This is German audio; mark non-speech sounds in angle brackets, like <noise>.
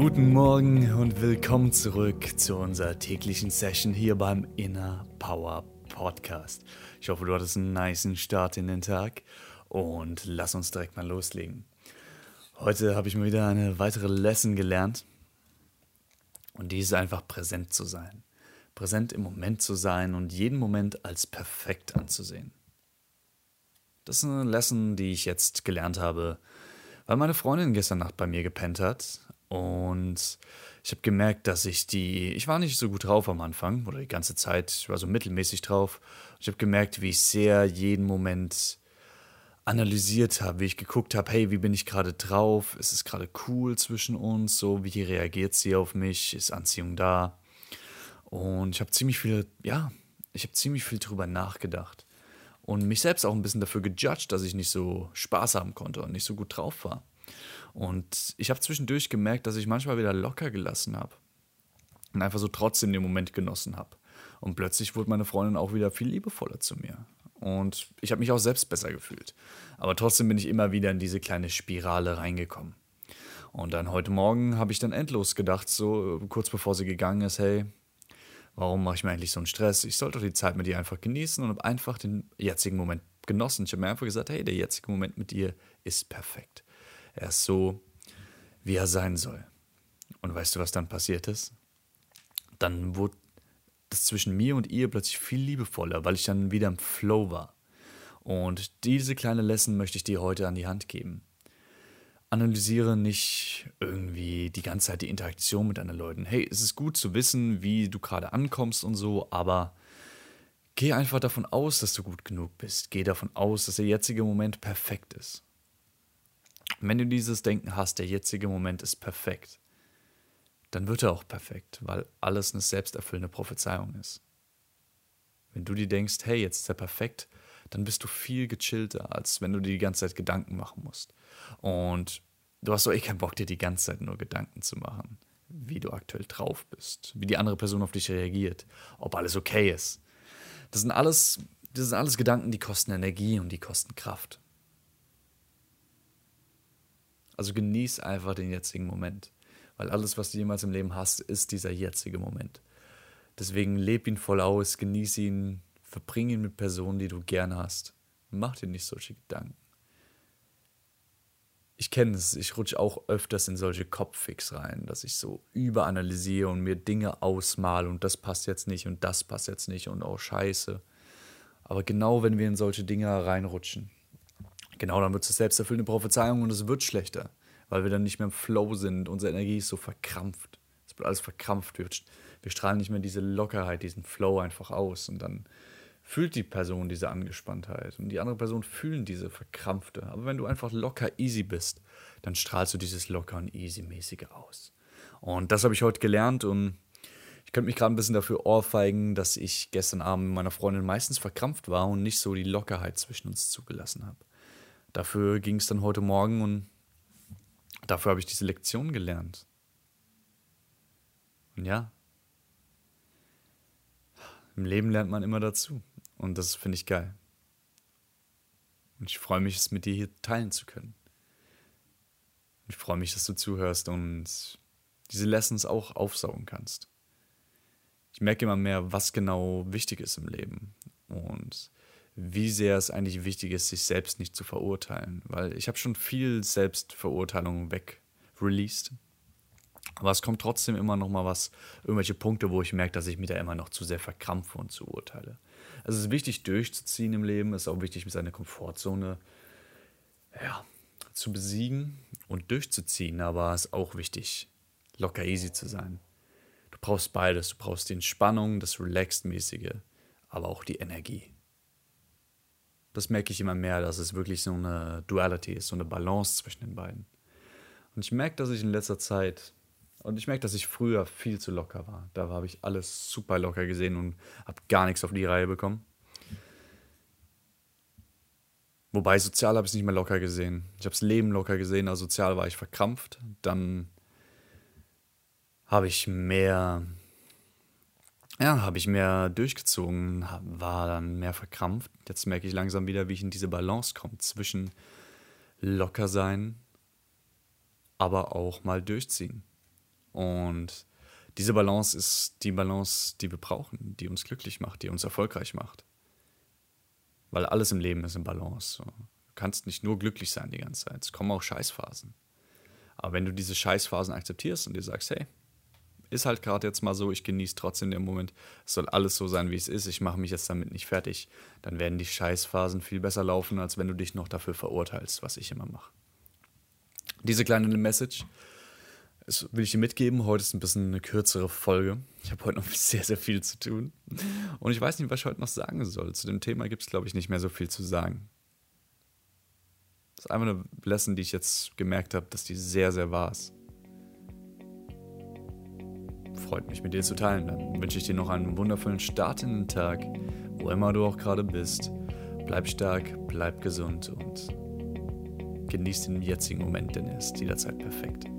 Guten Morgen und willkommen zurück zu unserer täglichen Session hier beim Inner Power Podcast. Ich hoffe, du hattest einen niceen Start in den Tag und lass uns direkt mal loslegen. Heute habe ich mal wieder eine weitere Lesson gelernt und die ist einfach präsent zu sein. Präsent im Moment zu sein und jeden Moment als perfekt anzusehen. Das ist eine Lesson, die ich jetzt gelernt habe, weil meine Freundin gestern Nacht bei mir gepennt hat und ich habe gemerkt, dass ich die, ich war nicht so gut drauf am Anfang oder die ganze Zeit, ich war so mittelmäßig drauf. Ich habe gemerkt, wie ich sehr jeden Moment analysiert habe, wie ich geguckt habe, hey, wie bin ich gerade drauf? Ist es gerade cool zwischen uns? So, wie reagiert sie auf mich? Ist Anziehung da? Und ich habe ziemlich viel, ja, ich habe ziemlich viel drüber nachgedacht und mich selbst auch ein bisschen dafür gejudged, dass ich nicht so Spaß haben konnte und nicht so gut drauf war. Und ich habe zwischendurch gemerkt, dass ich manchmal wieder locker gelassen habe und einfach so trotzdem den Moment genossen habe. Und plötzlich wurde meine Freundin auch wieder viel liebevoller zu mir. Und ich habe mich auch selbst besser gefühlt. Aber trotzdem bin ich immer wieder in diese kleine Spirale reingekommen. Und dann heute Morgen habe ich dann endlos gedacht, so kurz bevor sie gegangen ist, hey, warum mache ich mir eigentlich so einen Stress? Ich sollte doch die Zeit mit ihr einfach genießen und habe einfach den jetzigen Moment genossen. Ich habe mir einfach gesagt, hey, der jetzige Moment mit ihr ist perfekt. Er ist so, wie er sein soll. Und weißt du, was dann passiert ist? Dann wurde das zwischen mir und ihr plötzlich viel liebevoller, weil ich dann wieder im Flow war. Und diese kleine Lesson möchte ich dir heute an die Hand geben. Analysiere nicht irgendwie die ganze Zeit die Interaktion mit anderen Leuten. Hey, es ist gut zu wissen, wie du gerade ankommst und so, aber geh einfach davon aus, dass du gut genug bist. Geh davon aus, dass der jetzige Moment perfekt ist. Wenn du dieses Denken hast, der jetzige Moment ist perfekt, dann wird er auch perfekt, weil alles eine selbsterfüllende Prophezeiung ist. Wenn du dir denkst, hey, jetzt ist er perfekt, dann bist du viel gechillter, als wenn du dir die ganze Zeit Gedanken machen musst. Und du hast doch eh keinen Bock, dir die ganze Zeit nur Gedanken zu machen, wie du aktuell drauf bist, wie die andere Person auf dich reagiert, ob alles okay ist. Das sind alles, das sind alles Gedanken, die kosten Energie und die kosten Kraft. Also genieß einfach den jetzigen Moment. Weil alles, was du jemals im Leben hast, ist dieser jetzige Moment. Deswegen leb ihn voll aus, genieß ihn, verbring ihn mit Personen, die du gern hast. Mach dir nicht solche Gedanken. Ich kenne es, ich rutsche auch öfters in solche Kopffix rein, dass ich so überanalysiere und mir Dinge ausmale und das passt jetzt nicht und das passt jetzt nicht und auch scheiße. Aber genau wenn wir in solche Dinge reinrutschen, Genau, dann wird es selbsterfüllende Prophezeiung und es wird schlechter, weil wir dann nicht mehr im Flow sind. Unsere Energie ist so verkrampft. Es wird alles verkrampft. Wir, wir strahlen nicht mehr diese Lockerheit, diesen Flow einfach aus. Und dann fühlt die Person diese Angespanntheit und die andere Person fühlen diese verkrampfte. Aber wenn du einfach locker easy bist, dann strahlst du dieses locker und easy mäßige aus. Und das habe ich heute gelernt und ich könnte mich gerade ein bisschen dafür ohrfeigen, dass ich gestern Abend mit meiner Freundin meistens verkrampft war und nicht so die Lockerheit zwischen uns zugelassen habe. Dafür ging es dann heute Morgen und dafür habe ich diese Lektion gelernt. Und ja, im Leben lernt man immer dazu. Und das finde ich geil. Und ich freue mich, es mit dir hier teilen zu können. Ich freue mich, dass du zuhörst und diese Lessons auch aufsaugen kannst. Ich merke immer mehr, was genau wichtig ist im Leben. Und wie sehr es eigentlich wichtig ist, sich selbst nicht zu verurteilen. Weil ich habe schon viel Selbstverurteilung weg released. Aber es kommt trotzdem immer noch mal was, irgendwelche Punkte, wo ich merke, dass ich mich da immer noch zu sehr verkrampfe und zu urteile. Also es ist wichtig, durchzuziehen im Leben. Es ist auch wichtig, seine Komfortzone ja, zu besiegen und durchzuziehen. Aber es ist auch wichtig, locker easy zu sein. Du brauchst beides. Du brauchst die Entspannung, das Relaxed-mäßige, aber auch die Energie das merke ich immer mehr, dass es wirklich so eine Duality ist, so eine Balance zwischen den beiden. Und ich merke, dass ich in letzter Zeit Und ich merke, dass ich früher viel zu locker war. Da habe ich alles super locker gesehen und habe gar nichts auf die Reihe bekommen. Wobei sozial habe ich es nicht mehr locker gesehen. Ich habe das Leben locker gesehen, aber sozial war ich verkrampft. Dann habe ich mehr, ja, habe ich mehr durchgezogen, war dann mehr verkrampft. Jetzt merke ich langsam wieder, wie ich in diese Balance komme zwischen locker sein, aber auch mal durchziehen. Und diese Balance ist die Balance, die wir brauchen, die uns glücklich macht, die uns erfolgreich macht. Weil alles im Leben ist in Balance. Du kannst nicht nur glücklich sein die ganze Zeit. Es kommen auch Scheißphasen. Aber wenn du diese Scheißphasen akzeptierst und dir sagst, hey, ist halt gerade jetzt mal so, ich genieße trotzdem den Moment, es soll alles so sein, wie es ist, ich mache mich jetzt damit nicht fertig, dann werden die Scheißphasen viel besser laufen, als wenn du dich noch dafür verurteilst, was ich immer mache. Diese kleine Message das will ich dir mitgeben. Heute ist ein bisschen eine kürzere Folge. Ich habe heute noch <laughs> sehr, sehr viel zu tun. Und ich weiß nicht, was ich heute noch sagen soll. Zu dem Thema gibt es, glaube ich, nicht mehr so viel zu sagen. Das ist einfach eine Lesson, die ich jetzt gemerkt habe, dass die sehr, sehr wahr ist. Freut mich, mit dir zu teilen. Dann wünsche ich dir noch einen wundervollen Start in den Tag, wo immer du auch gerade bist. Bleib stark, bleib gesund und genieß den jetzigen Moment, denn er ist jederzeit perfekt.